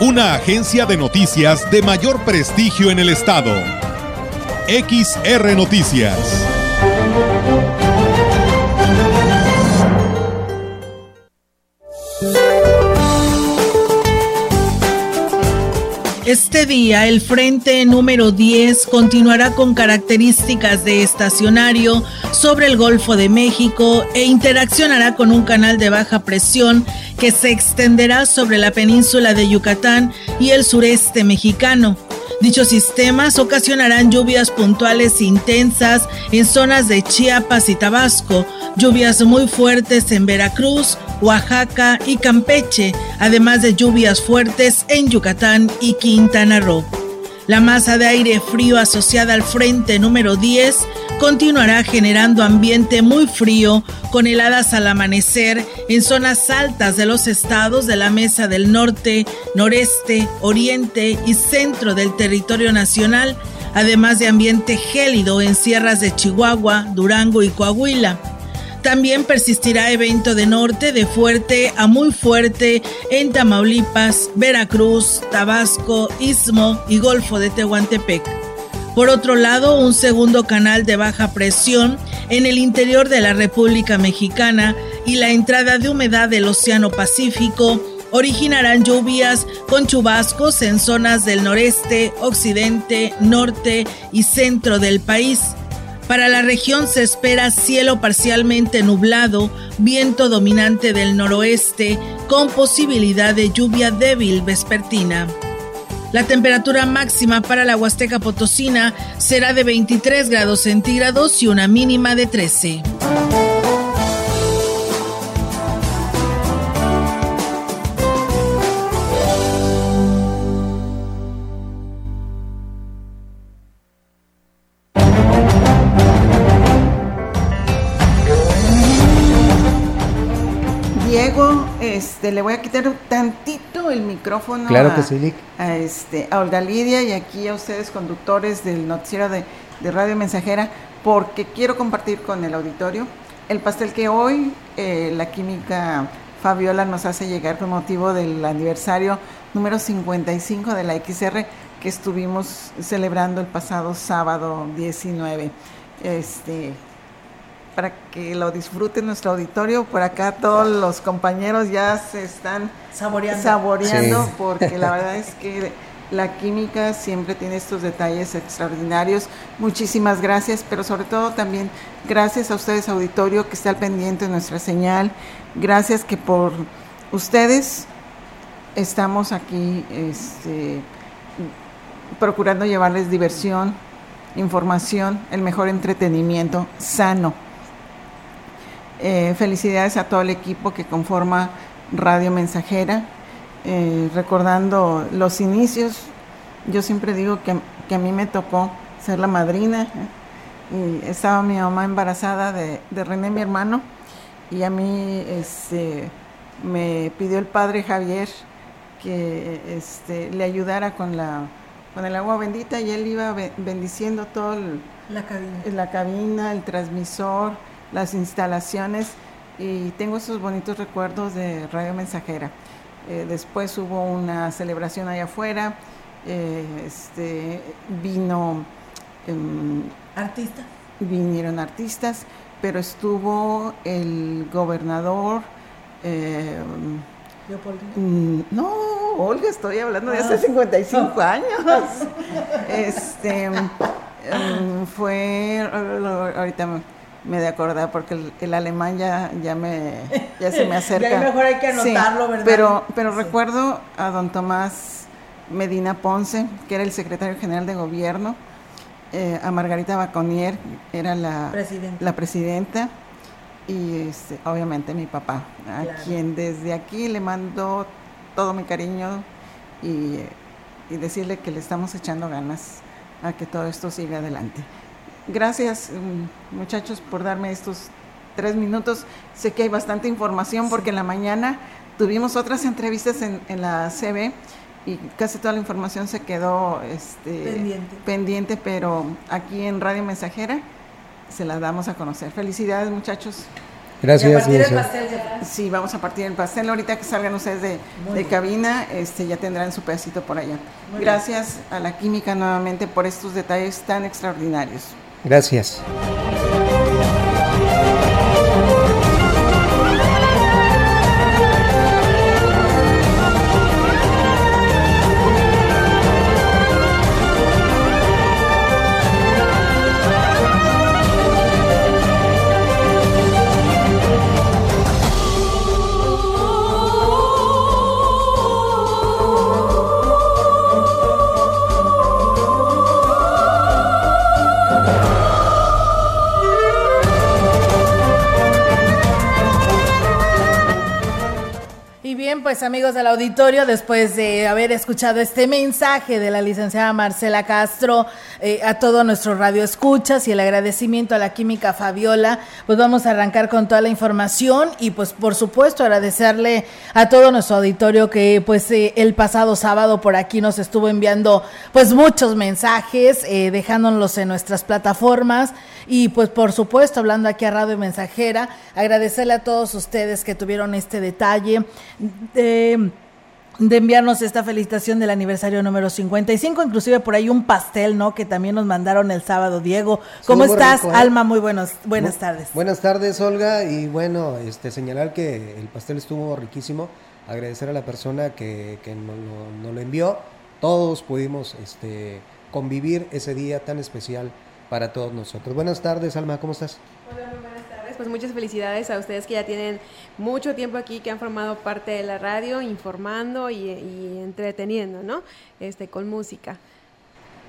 una agencia de noticias de mayor prestigio en el estado. XR Noticias. Este día el frente número 10 continuará con características de estacionario sobre el Golfo de México e interaccionará con un canal de baja presión que se extenderá sobre la península de Yucatán y el sureste mexicano. Dichos sistemas ocasionarán lluvias puntuales intensas en zonas de Chiapas y Tabasco, lluvias muy fuertes en Veracruz, Oaxaca y Campeche, además de lluvias fuertes en Yucatán y Quintana Roo. La masa de aire frío asociada al frente número 10 continuará generando ambiente muy frío con heladas al amanecer en zonas altas de los estados de la Mesa del Norte, Noreste, Oriente y Centro del territorio nacional, además de ambiente gélido en sierras de Chihuahua, Durango y Coahuila. También persistirá evento de norte de fuerte a muy fuerte en Tamaulipas, Veracruz, Tabasco, Istmo y Golfo de Tehuantepec. Por otro lado, un segundo canal de baja presión en el interior de la República Mexicana y la entrada de humedad del Océano Pacífico originarán lluvias con chubascos en zonas del noreste, occidente, norte y centro del país para la región se espera cielo parcialmente nublado, viento dominante del noroeste, con posibilidad de lluvia débil vespertina. La temperatura máxima para la Huasteca Potosina será de 23 grados centígrados y una mínima de 13. Este, le voy a quitar tantito el micrófono claro que sí, a, este, a Olga Lidia y aquí a ustedes conductores del noticiero de, Radio Mensajera porque quiero compartir con el auditorio el pastel que hoy eh, la química Fabiola nos hace llegar con motivo del aniversario número 55 de la XR que estuvimos celebrando el pasado sábado 19. Este, para que lo disfrute nuestro auditorio. Por acá todos los compañeros ya se están saboreando, porque la verdad es que la química siempre tiene estos detalles extraordinarios. Muchísimas gracias, pero sobre todo también gracias a ustedes, auditorio, que está al pendiente de nuestra señal. Gracias que por ustedes estamos aquí este, procurando llevarles diversión, información, el mejor entretenimiento sano eh, felicidades a todo el equipo que conforma Radio Mensajera. Eh, recordando los inicios, yo siempre digo que, a mí me tocó ser la madrina. ¿eh? Y estaba mi mamá embarazada de, René, mi hermano, y a mí este, me pidió el padre Javier que este, le ayudara con, la, con el agua bendita y él iba bendiciendo todo la, cabina. la cabina, el transmisor las instalaciones y tengo esos bonitos recuerdos de Radio Mensajera. Eh, después hubo una celebración allá afuera, eh, este, vino... Em, ¿Artistas? Vinieron artistas, pero estuvo el gobernador... Eh, mm, no, Olga, estoy hablando de hace 55 ah. años. este, em, fue, ahorita me de acordar porque el, alemán ya, ya, me, ya se me acerca. ya mejor hay que anotarlo, ¿verdad? Pero, pero recuerdo a don Tomás Medina Ponce, que era el secretario general de gobierno, eh, a Margarita Baconier, era la presidenta, la presidenta y este, obviamente mi papá, a quien desde aquí le mando todo mi cariño y y decirle que le estamos echando ganas a que todo esto siga adelante. Gracias mm, muchachos por darme estos tres minutos. Sé que hay bastante información porque en la mañana tuvimos otras entrevistas en, en la CB y casi toda la información se quedó este, pendiente. pero aquí en Radio Mensajera se la damos a conocer. Felicidades muchachos. Gracias. Sí, vamos a partir el pastel. Ahorita que salgan ustedes de, de cabina, este, ya tendrán su pedacito por allá. Gracias a la química nuevamente por estos detalles tan extraordinarios. Gracias. Amigos del auditorio, después de haber escuchado este mensaje de la licenciada Marcela Castro eh, a todo nuestro radio escuchas y el agradecimiento a la química Fabiola, pues vamos a arrancar con toda la información y pues por supuesto agradecerle a todo nuestro auditorio que pues eh, el pasado sábado por aquí nos estuvo enviando pues muchos mensajes, eh, dejándonos en nuestras plataformas y pues por supuesto hablando aquí a Radio Mensajera, agradecerle a todos ustedes que tuvieron este detalle. de, enviarnos esta felicitación del aniversario número 55, inclusive por ahí un pastel, ¿no? Que también nos mandaron el sábado, Diego. ¿Cómo estás, ¿eh? Alma? Muy buenos, buenas tardes. Buenas tardes, Olga, y bueno, este señalar que el pastel estuvo riquísimo, agradecer a la persona que, que nos, no, lo envió, todos pudimos este, convivir ese día tan especial para todos nosotros. Buenas tardes, Alma, ¿cómo estás? Hola. Pues muchas felicidades a ustedes que ya tienen mucho tiempo aquí que han formado parte de la radio, informando y, entreteniendo, ¿no? Este, con música.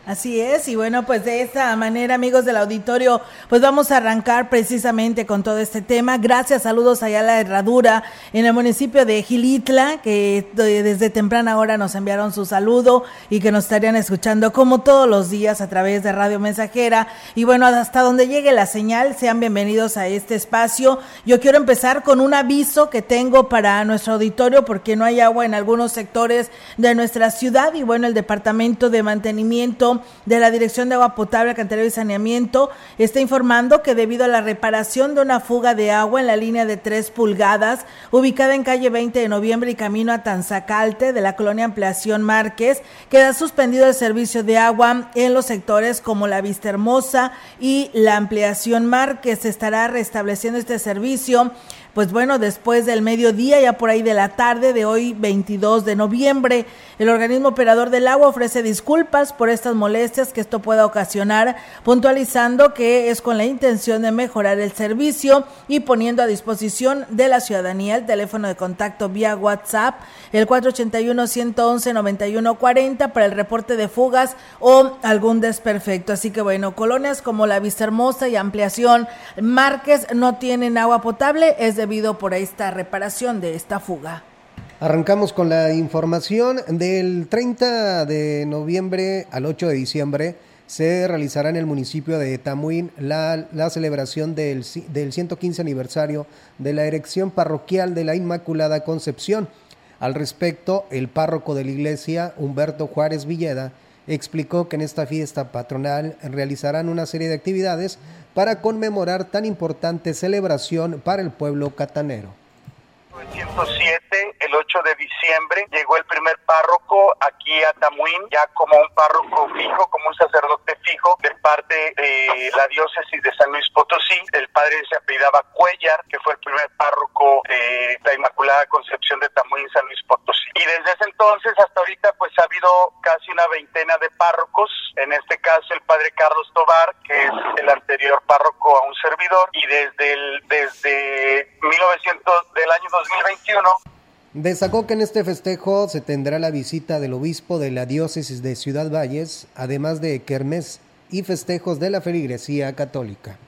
Así es, y bueno, pues de esta manera, amigos del auditorio, pues vamos a arrancar precisamente con todo este tema. Gracias, saludos allá a la Herradura en el municipio de Gilitla, que desde temprana hora nos enviaron su saludo y que nos estarían escuchando como todos los días a través de Radio Mensajera. Y bueno, hasta donde llegue la señal, sean bienvenidos a este espacio. Yo quiero empezar con un aviso que tengo para nuestro auditorio porque no hay agua en algunos sectores de nuestra ciudad y bueno, el Departamento de Mantenimiento de la Dirección de Agua Potable, Alcantarillado y Saneamiento está informando que debido a la reparación de una fuga de agua en la línea de 3 pulgadas, ubicada en calle 20 de noviembre y camino a Tanzacalte de la colonia Ampliación Márquez, queda suspendido el servicio de agua en los sectores como la Vista Hermosa y la Ampliación Márquez. Se estará restableciendo este servicio pues bueno, después del mediodía, ya por ahí de la tarde de hoy, 22 de noviembre, el organismo operador del agua ofrece disculpas por estas molestias que esto pueda ocasionar, puntualizando que es con la intención de mejorar el servicio y poniendo a disposición de la ciudadanía el teléfono de contacto vía WhatsApp, el 481-111-9140 para el reporte de fugas o algún desperfecto. Así que bueno, colonias como la Vista Hermosa y Ampliación Márquez no tienen agua potable, es de por esta reparación de esta fuga. Arrancamos con la información del 30 de noviembre al 8 de diciembre. Se realizará en el municipio de Tamuín la, la celebración del, del 115 aniversario de la erección parroquial de la Inmaculada Concepción. Al respecto, el párroco de la iglesia, Humberto Juárez Villeda, explicó que en esta fiesta patronal realizarán una serie de actividades para conmemorar tan importante celebración para el pueblo catanero. 1907, el 8 de diciembre, llegó el primer párroco aquí a Tamuín, ya como un párroco fijo, como un sacerdote fijo de parte de la diócesis de San Luis Potosí. El padre se apellidaba Cuellar, que fue el primer párroco de la Inmaculada Concepción de Tamuín, San Luis Potosí. Y desde ese entonces hasta ahorita pues ha habido casi una veintena de párrocos, en este caso el padre Carlos Tobar, que es el anterior párroco a un servidor, y desde el desde 1900 del año 2021 Destacó que en este festejo se tendrá la visita del obispo de la diócesis de Ciudad Valles, además de kermés y festejos de la feligresía católica.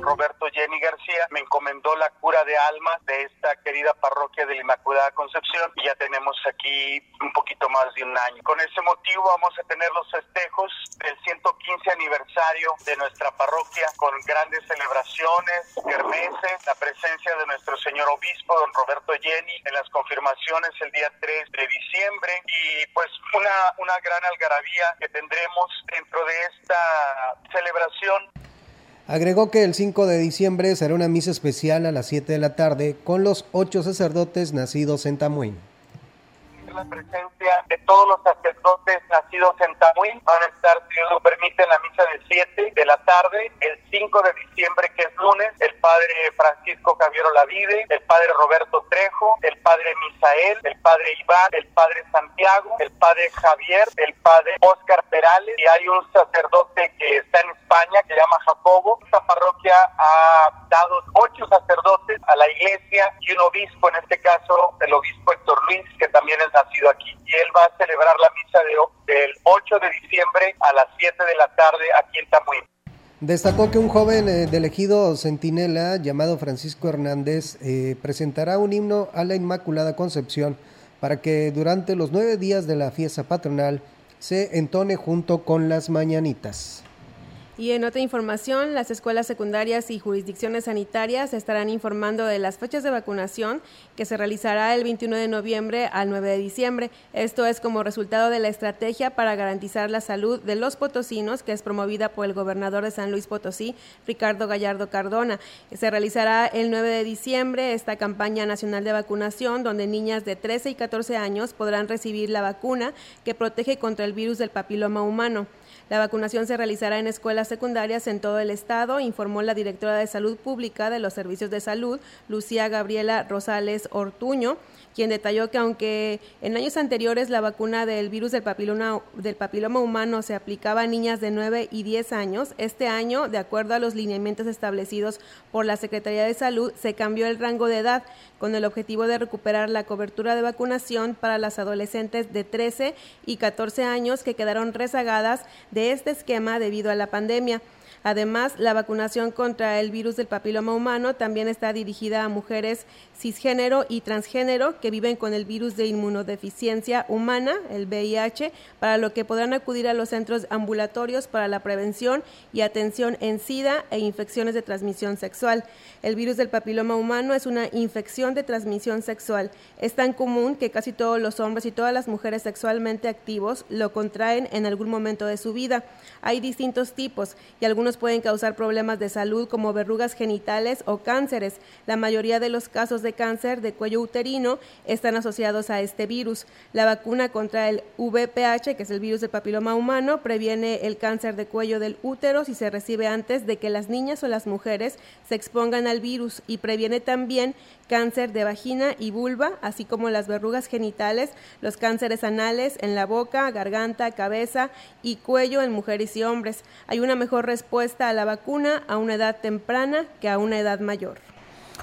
Roberto Jenny García me encomendó la cura de almas de esta querida parroquia de la Inmaculada Concepción y ya tenemos aquí un poquito más de un año. Con ese motivo vamos a tener los festejos del 115 aniversario de nuestra parroquia con grandes celebraciones, kermeses, la presencia de nuestro señor obispo, don Roberto Jenny, en las confirmaciones el día 3 de diciembre y pues una, una gran algarabía que tendremos dentro de esta celebración. Agregó que el 5 de diciembre será una misa especial a las 7 de la tarde con los ocho sacerdotes nacidos en Tamuín la presencia de todos los sacerdotes nacidos en Tamuín. Van a estar, si Dios lo permite, en la misa de 7 de la tarde, el 5 de diciembre, que es lunes, el padre Francisco Javier Olavide, el padre Roberto Trejo, el padre Misael, el padre Iván, el padre Santiago, el padre Javier, el padre Oscar Perales, y hay un sacerdote que está en España, que se llama Jacobo. Esta parroquia ha dado ocho sacerdotes a la iglesia y un obispo, en este caso el obispo Héctor Luis, que también es nacido aquí. Y él va a celebrar la misa de, del 8 de diciembre a las 7 de la tarde aquí en Tamuín. Destacó que un joven eh, del ejido Centinela llamado Francisco Hernández eh, presentará un himno a la Inmaculada Concepción para que durante los nueve días de la fiesta patronal se entone junto con las mañanitas. Y en otra información, las escuelas secundarias y jurisdicciones sanitarias estarán informando de las fechas de vacunación que se realizará el 21 de noviembre al 9 de diciembre. Esto es como resultado de la estrategia para garantizar la salud de los potosinos que es promovida por el gobernador de San Luis Potosí, Ricardo Gallardo Cardona. Se realizará el 9 de diciembre esta campaña nacional de vacunación donde niñas de 13 y 14 años podrán recibir la vacuna que protege contra el virus del papiloma humano. La vacunación se realizará en escuelas secundarias en todo el estado, informó la directora de Salud Pública de los Servicios de Salud, Lucía Gabriela Rosales Ortuño quien detalló que aunque en años anteriores la vacuna del virus del papiloma, del papiloma humano se aplicaba a niñas de 9 y 10 años, este año, de acuerdo a los lineamientos establecidos por la Secretaría de Salud, se cambió el rango de edad con el objetivo de recuperar la cobertura de vacunación para las adolescentes de 13 y 14 años que quedaron rezagadas de este esquema debido a la pandemia. Además, la vacunación contra el virus del papiloma humano también está dirigida a mujeres cisgénero y transgénero que viven con el virus de inmunodeficiencia humana, el VIH, para lo que podrán acudir a los centros ambulatorios para la prevención y atención en SIDA e infecciones de transmisión sexual. El virus del papiloma humano es una infección de transmisión sexual. Es tan común que casi todos los hombres y todas las mujeres sexualmente activos lo contraen en algún momento de su vida. Hay distintos tipos y algunos pueden causar problemas de salud como verrugas genitales o cánceres. La mayoría de los casos de cáncer de cuello uterino están asociados a este virus. La vacuna contra el VPH, que es el virus del papiloma humano, previene el cáncer de cuello del útero si se recibe antes de que las niñas o las mujeres se expongan al virus y previene también cáncer de vagina y vulva, así como las verrugas genitales, los cánceres anales en la boca, garganta, cabeza y cuello en mujeres y hombres. Hay una mejor respuesta a la vacuna a una edad temprana que a una edad mayor.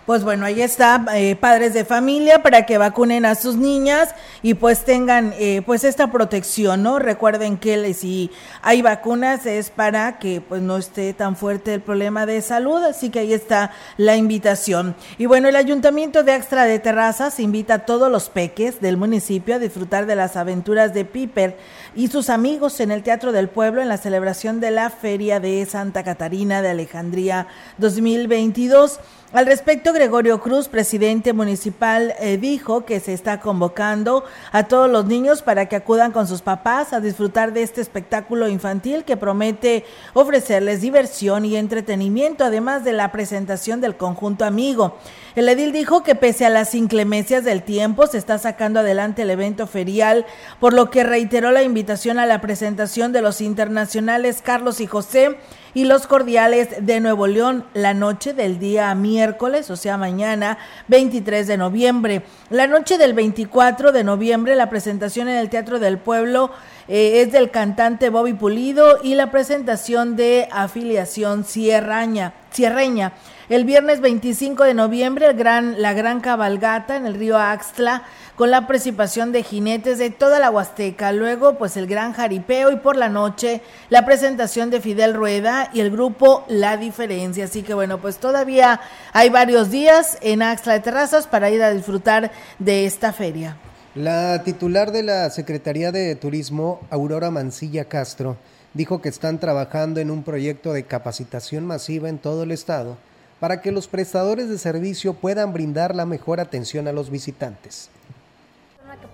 Pues bueno, ahí está, eh, padres de familia, para que vacunen a sus niñas y pues tengan eh, pues esta protección, ¿no? Recuerden que si hay vacunas es para que pues no esté tan fuerte el problema de salud, así que ahí está la invitación. Y bueno, el Ayuntamiento de Extra de Terrazas invita a todos los peques del municipio a disfrutar de las aventuras de Piper y sus amigos en el Teatro del Pueblo en la celebración de la Feria de Santa Catarina de Alejandría 2022. Al respecto, Gregorio Cruz, presidente municipal, eh, dijo que se está convocando a todos los niños para que acudan con sus papás a disfrutar de este espectáculo infantil que promete ofrecerles diversión y entretenimiento, además de la presentación del conjunto amigo. El edil dijo que pese a las inclemencias del tiempo, se está sacando adelante el evento ferial, por lo que reiteró la invitación a la presentación de los internacionales Carlos y José y los cordiales de Nuevo León la noche del día miércoles, o sea, mañana 23 de noviembre. La noche del 24 de noviembre, la presentación en el Teatro del Pueblo eh, es del cantante Bobby Pulido y la presentación de afiliación Sierraña, Sierreña. el viernes 25 de noviembre el gran, la gran cabalgata en el río Axtla con la participación de jinetes de toda la Huasteca. Luego, pues el gran jaripeo y por la noche la presentación de Fidel Rueda y el grupo La Diferencia. Así que bueno, pues todavía hay varios días en Axtla de Terrazas para ir a disfrutar de esta feria. La titular de la Secretaría de Turismo, Aurora Mancilla Castro, dijo que están trabajando en un proyecto de capacitación masiva en todo el estado para que los prestadores de servicio puedan brindar la mejor atención a los visitantes.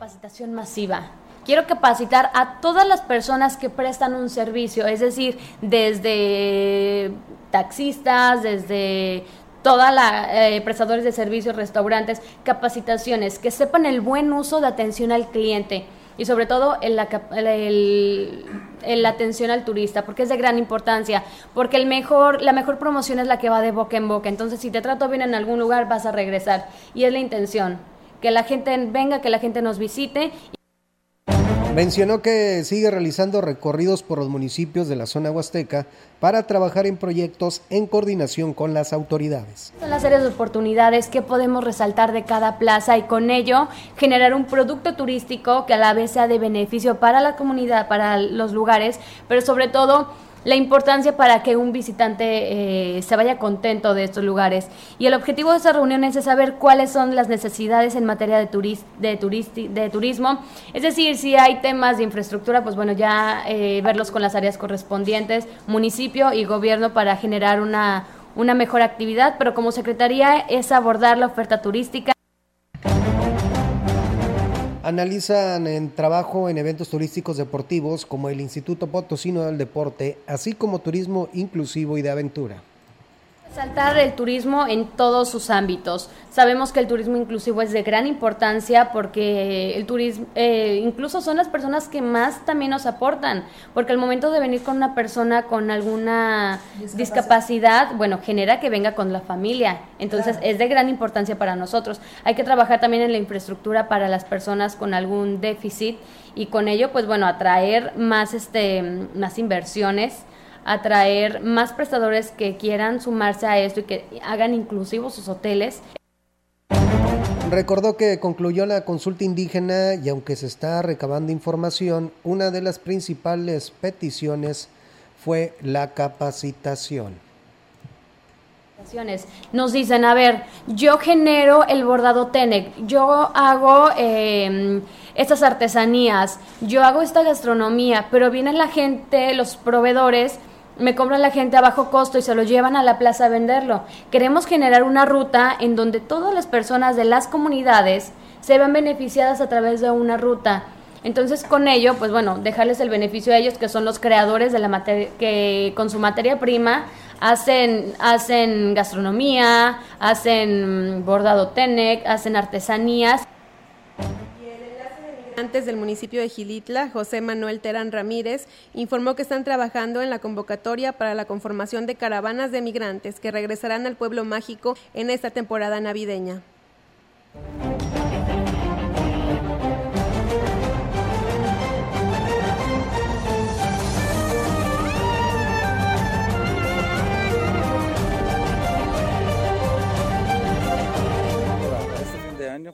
Capacitación masiva. Quiero capacitar a todas las personas que prestan un servicio, es decir, desde taxistas, desde toda la eh, prestadores de servicios, restaurantes, capacitaciones, que sepan el buen uso de atención al cliente y sobre todo en la, la atención al turista, porque es de gran importancia, porque el mejor, la mejor promoción es la que va de boca en boca, entonces si te trato bien en algún lugar vas a regresar. Y es la intención, que la gente venga, que la gente nos visite. Mencionó que sigue realizando recorridos por los municipios de la zona huasteca para trabajar en proyectos en coordinación con las autoridades. Son las áreas de oportunidades que podemos resaltar de cada plaza y con ello generar un producto turístico que a la vez sea de beneficio para la comunidad, para los lugares, pero sobre todo la importancia para que un visitante eh, se vaya contento de estos lugares. Y el objetivo de estas reuniones es saber cuáles son las necesidades en materia de, de, de turismo. Es decir, si hay temas de infraestructura, pues bueno, ya eh, verlos con las áreas correspondientes, municipio y gobierno para generar una, una mejor actividad. Pero como Secretaría es abordar la oferta turística analizan en trabajo en eventos turísticos deportivos como el Instituto Potosino del Deporte, así como turismo inclusivo y de aventura. Saltar el turismo en todos sus ámbitos. Sabemos que el turismo inclusivo es de gran importancia porque el turismo, eh, incluso son las personas que más también nos aportan, porque al momento de venir con una persona con alguna discapacidad, bueno, genera que venga con la familia. Entonces es de gran importancia para nosotros. Hay que trabajar también en la infraestructura para las personas con algún déficit y con ello, pues bueno, atraer más, este, más inversiones atraer más prestadores que quieran sumarse a esto y que hagan inclusivos sus hoteles. Recordó que concluyó la consulta indígena y aunque se está recabando información, una de las principales peticiones fue la capacitación. Nos dicen, a ver, yo genero el bordado TENEC, yo hago eh, estas artesanías, yo hago esta gastronomía, pero viene la gente, los proveedores, me compran la gente a bajo costo y se lo llevan a la plaza a venderlo. Queremos generar una ruta en donde todas las personas de las comunidades se vean beneficiadas a través de una ruta. Entonces, con ello, pues bueno, dejarles el beneficio a ellos, que son los creadores de la materia, que con su materia prima hacen, hacen gastronomía, hacen bordado tenec, hacen artesanías del municipio de Gilitla, José Manuel Terán Ramírez, informó que están trabajando en la convocatoria para la conformación de caravanas de migrantes que regresarán al pueblo mágico en esta temporada navideña.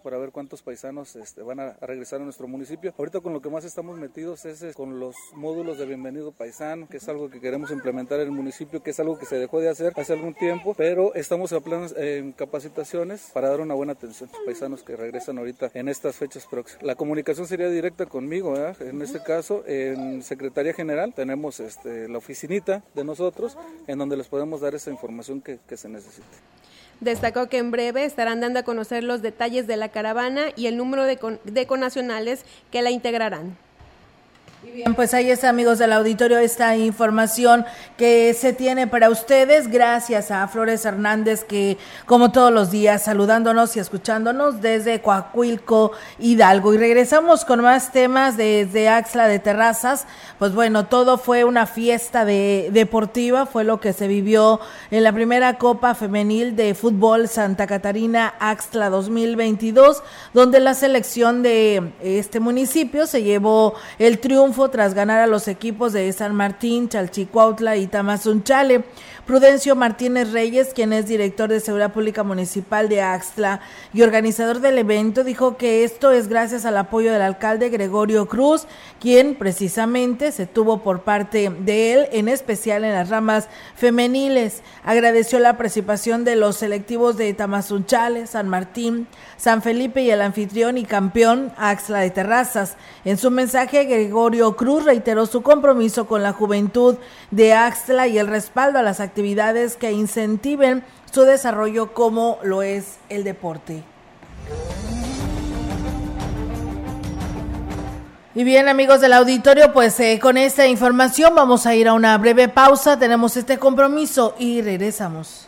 Para ver cuántos paisanos este, van a, regresar a nuestro municipio. Ahorita con lo que más estamos metidos es, con los módulos de bienvenido paisano, que es algo que queremos implementar en el municipio, que es algo que se dejó de hacer hace algún tiempo, pero estamos a planes, en capacitaciones para dar una buena atención a los paisanos que regresan ahorita en estas fechas próximas. La comunicación sería directa conmigo, en este caso en Secretaría General tenemos este, la oficinita de nosotros en donde les podemos dar esa información que, que se necesite. Destacó que en breve estarán dando a conocer los detalles de la caravana y el número de, de conacionales que la integrarán. Bien, pues ahí está, amigos del auditorio, esta información que se tiene para ustedes. Gracias a Flores Hernández, que como todos los días, saludándonos y escuchándonos desde Coahuilco, Hidalgo. Y regresamos con más temas desde Axla de Terrazas. Pues bueno, todo fue una fiesta de, deportiva, fue lo que se vivió en la primera Copa Femenil de Fútbol Santa Catarina Axla 2022, donde la selección de este municipio se llevó el triunfo tras ganar a los equipos de San Martín, Chalchicuautla y Tamazunchale. Prudencio Martínez Reyes, quien es director de Seguridad Pública Municipal de Axtla y organizador del evento, dijo que esto es gracias al apoyo del alcalde Gregorio Cruz, quien precisamente se tuvo por parte de él, en especial en las ramas femeniles. Agradeció la participación de los selectivos de Tamazunchale, San Martín, San Felipe y el anfitrión y campeón Axla de Terrazas. En su mensaje, Gregorio Cruz reiteró su compromiso con la juventud de Axla y el respaldo a las actividades que incentiven su desarrollo como lo es el deporte. Y bien amigos del auditorio, pues eh, con esta información vamos a ir a una breve pausa, tenemos este compromiso y regresamos.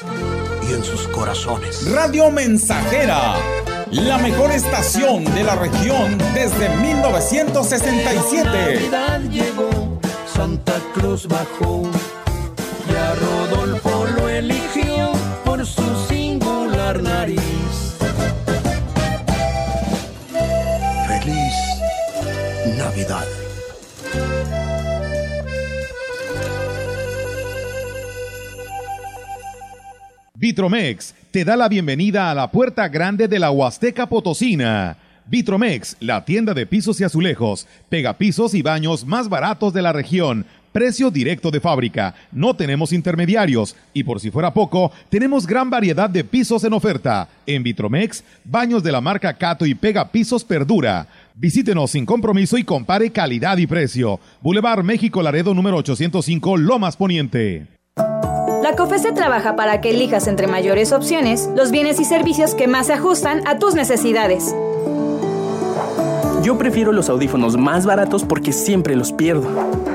y en sus corazones. Radio Mensajera, la mejor estación de la región desde 1967. Navidad llegó, Santa Cruz bajó y a Rodolfo lo eligió por su singular nariz. Feliz Navidad. Vitromex te da la bienvenida a la puerta grande de la Huasteca Potosina. Vitromex, la tienda de pisos y azulejos, pegapisos y baños más baratos de la región. Precio directo de fábrica, no tenemos intermediarios y por si fuera poco, tenemos gran variedad de pisos en oferta. En Vitromex, baños de la marca Cato y Pega Pisos Perdura. Visítenos sin compromiso y compare calidad y precio. Boulevard México Laredo número 805 Lomas Poniente. La COFESE trabaja para que elijas entre mayores opciones los bienes y servicios que más se ajustan a tus necesidades. Yo prefiero los audífonos más baratos porque siempre los pierdo.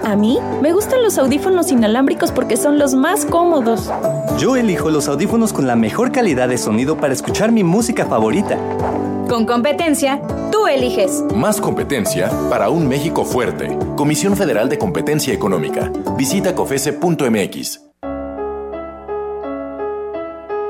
A mí me gustan los audífonos inalámbricos porque son los más cómodos. Yo elijo los audífonos con la mejor calidad de sonido para escuchar mi música favorita. Con competencia, tú eliges. Más competencia para un México fuerte. Comisión Federal de Competencia Económica. Visita cofese.mx.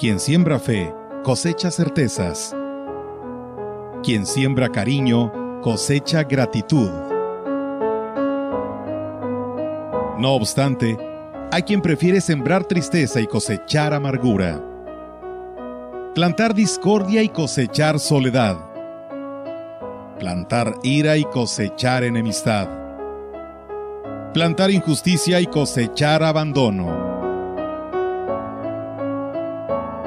Quien siembra fe, cosecha certezas. Quien siembra cariño, cosecha gratitud. No obstante, hay quien prefiere sembrar tristeza y cosechar amargura. Plantar discordia y cosechar soledad. Plantar ira y cosechar enemistad. Plantar injusticia y cosechar abandono.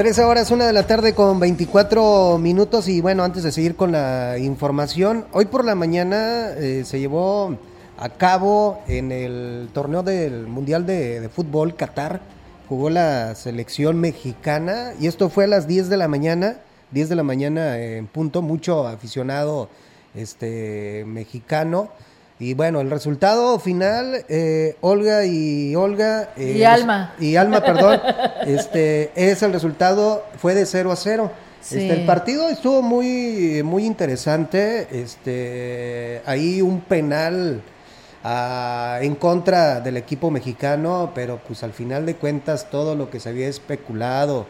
13 horas, una de la tarde con 24 minutos. Y bueno, antes de seguir con la información, hoy por la mañana eh, se llevó a cabo en el torneo del Mundial de, de, Fútbol Qatar, jugó la selección mexicana. Y esto fue a las 10 de la mañana, 10 de la mañana en punto, mucho aficionado este mexicano. Y bueno, el resultado final, eh, Olga y Olga... Eh, y Alma. Y Alma, perdón, este, es el resultado, fue de 0 a 0. Este, el partido estuvo muy, muy interesante. Este, ahí un penal ah, en contra del equipo mexicano, pero pues al final de cuentas todo lo que se había especulado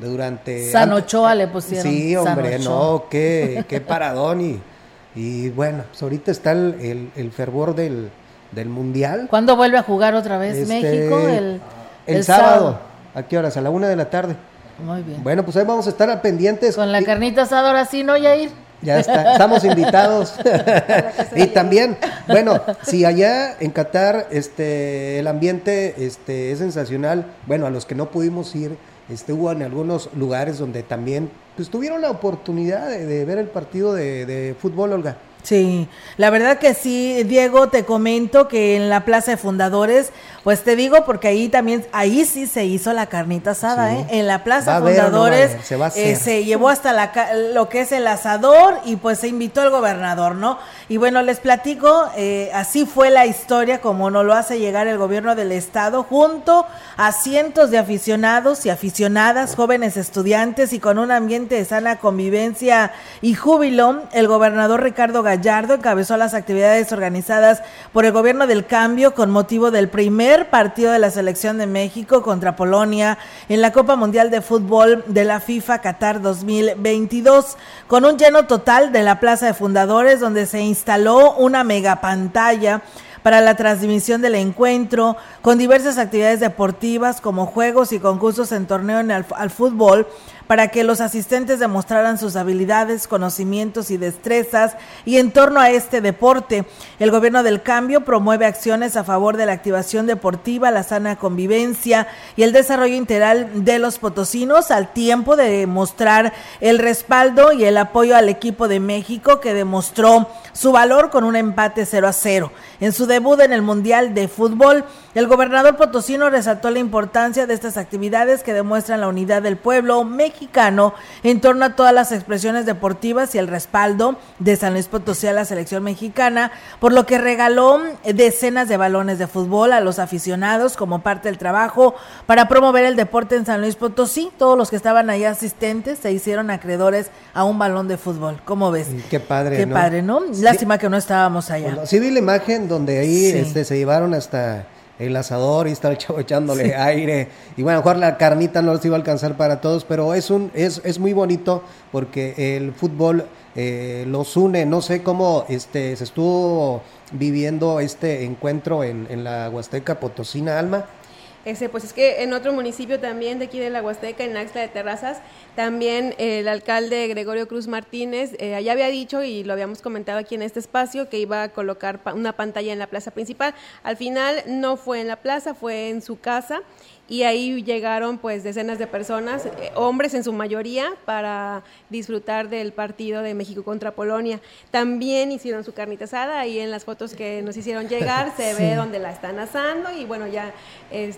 durante... San Ochoa le pusieron. Sí, hombre, no, qué, qué paradón y... Y bueno, pues ahorita está el, el, fervor del, del, Mundial. ¿Cuándo vuelve a jugar otra vez este, México? El, el sábado. ¿A qué horas? A la una de la tarde. Muy bien. Bueno, pues ahí vamos a estar al pendientes. Con la carnita asada ahora sí, ¿no, Yair? Ya está, estamos invitados. y también, bueno, si allá en Qatar este, el ambiente este, es sensacional, bueno, a los que no pudimos ir, este, hubo en algunos lugares donde también pues, tuvieron la oportunidad de, ver el partido de, de fútbol, Olga. Sí, la verdad que sí, Diego, te comento que en la Plaza de Fundadores, pues te digo porque ahí también, ahí sí se hizo la carnita asada, ¿eh? En la Plaza Fundadores se, eh, se, llevó hasta la, lo que es el asador y pues se invitó el gobernador, ¿no? Y bueno, les platico, eh, así fue la historia como nos lo hace llegar el gobierno del estado junto a cientos de aficionados y aficionadas, jóvenes estudiantes y con un ambiente de sana convivencia y júbilo, el gobernador Ricardo Gallardo encabezó las actividades organizadas por el gobierno del cambio con motivo del primer partido de la selección de México contra Polonia en la Copa Mundial de Fútbol de la FIFA Qatar 2022, con un lleno total de la Plaza de Fundadores donde se instaló una mega pantalla para la transmisión del encuentro, con diversas actividades deportivas como juegos y concursos en torneo al fútbol, para que los asistentes demostraran sus habilidades, conocimientos y destrezas y en torno a este deporte. El gobierno del cambio promueve acciones a favor de la activación deportiva, la sana convivencia y el desarrollo integral de los potosinos al tiempo de mostrar el respaldo y el apoyo al equipo de México que demostró su valor con un empate 0 a 0. En su debut en el Mundial de Fútbol, el gobernador potosino resaltó la importancia de estas actividades que demuestran la unidad del pueblo mexicano en torno a todas las expresiones deportivas y el respaldo de San Luis Potosí a la selección mexicana, por lo que regaló decenas de balones de fútbol a los aficionados como parte del trabajo para promover el deporte en San Luis Potosí. Todos los que estaban ahí asistentes se hicieron acreedores a un balón de fútbol. ¿Cómo ves? Qué padre. Qué padre, ¿no? Lástima que no estábamos allá. sí vi la imagen donde ahí este, se llevaron hasta el asador y chavo echándole aire. Y bueno, mejor la carnita no les iba a alcanzar para todos, pero es, un, es, es muy bonito porque el fútbol eh, los une. No sé cómo este, se estuvo viviendo este encuentro en, en la Huasteca Potosina Alma. Ese, pues es que en otro municipio también de aquí de la Huasteca, en Axla de Terrazas, también el alcalde Gregorio Cruz Martínez eh, allá había dicho y lo habíamos comentado aquí en este espacio que iba a colocar una pantalla en la plaza principal. Al final no fue en la plaza, fue en su casa y ahí llegaron pues decenas de personas, eh, hombres en su mayoría, para disfrutar del partido de México contra Polonia. También hicieron su carnita asada, ahí en las fotos que nos hicieron llegar se ve donde la están asando y bueno, ya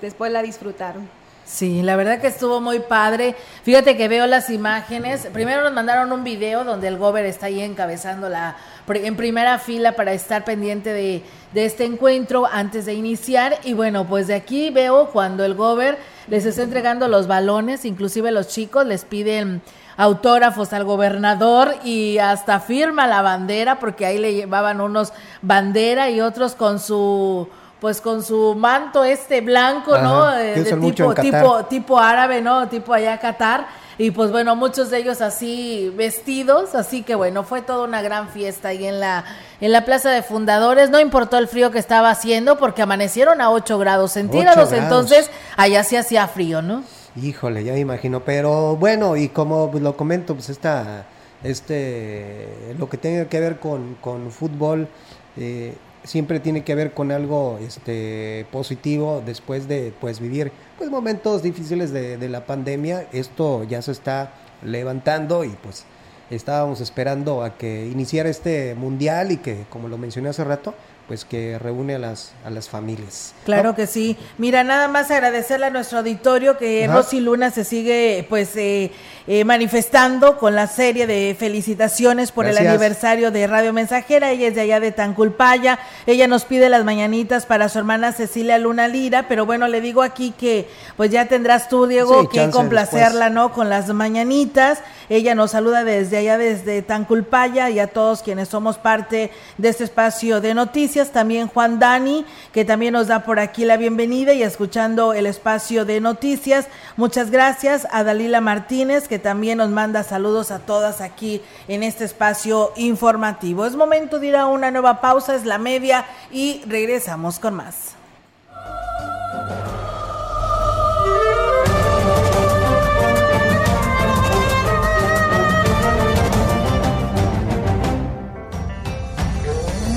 después la disfrutaron. Sí, la verdad que estuvo muy padre. Fíjate que veo las imágenes. Primero nos mandaron un video donde el Gober está ahí encabezando la en primera fila para estar pendiente de, este encuentro antes de iniciar. Y bueno, pues de aquí veo cuando el Gober les está entregando los balones, inclusive los chicos les piden autógrafos al gobernador y hasta firma la bandera porque ahí le llevaban unos bandera y otros con su pues con su manto este blanco, ¿no? Eh, de tipo, tipo, tipo árabe, ¿no? Tipo allá Qatar. Y pues bueno, muchos de ellos así vestidos, así que bueno, fue toda una gran fiesta ahí en la, en la Plaza de Fundadores. No importó el frío que estaba haciendo porque amanecieron a 8 grados centígrados, entonces allá sí hacía frío, ¿no? Híjole, ya me imagino, pero bueno, y como lo comento, pues esta, este, lo que tiene que ver con, con fútbol, eh, siempre tiene que ver con algo este, positivo después de pues, vivir pues, momentos difíciles de, de la pandemia. Esto ya se está levantando y pues estábamos esperando a que iniciara este mundial y que, como lo mencioné hace rato, pues que reúne a las, a las familias. Claro que sí. Mira, nada más agradecerle a nuestro auditorio que Rosy Luna se sigue pues eh, eh, manifestando con la serie de felicitaciones por el aniversario de Radio Mensajera. Ella es de allá de Tanculpaya. Ella nos pide las mañanitas para su hermana Cecilia Luna Lira, pero bueno, le digo aquí que pues ya tendrás tú, Diego, que complacerla, ¿no? Con las mañanitas. Ella nos saluda desde allá, desde Tanculpaya y a todos quienes somos parte de este espacio de noticias también Juan Dani, que también nos da por aquí la bienvenida y escuchando el espacio de noticias. Muchas gracias a Dalila Martínez, que también nos manda saludos a todas aquí en este espacio informativo. Es momento de ir a una nueva pausa, es la media y regresamos con más.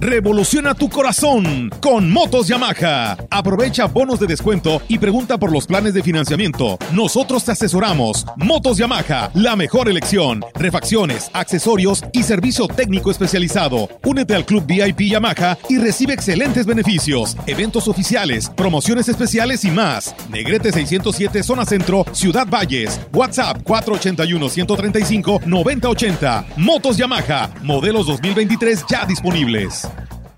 Revoluciona tu corazón con Motos Yamaha. Aprovecha bonos de descuento y pregunta por los planes de financiamiento. Nosotros te asesoramos. Motos Yamaha, la mejor elección. Refacciones, accesorios y servicio técnico especializado. Únete al Club VIP Yamaha y recibe excelentes beneficios, eventos oficiales, promociones especiales y más. Negrete 607 Zona Centro, Ciudad Valles. WhatsApp 481 135 9080. Motos Yamaha, modelos 2023 ya disponibles.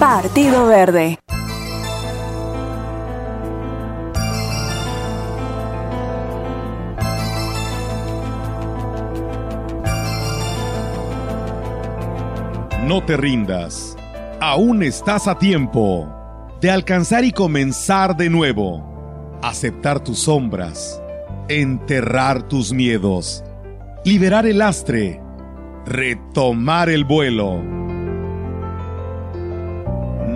Partido Verde. No te rindas. Aún estás a tiempo de alcanzar y comenzar de nuevo. Aceptar tus sombras. Enterrar tus miedos. Liberar el lastre. Retomar el vuelo.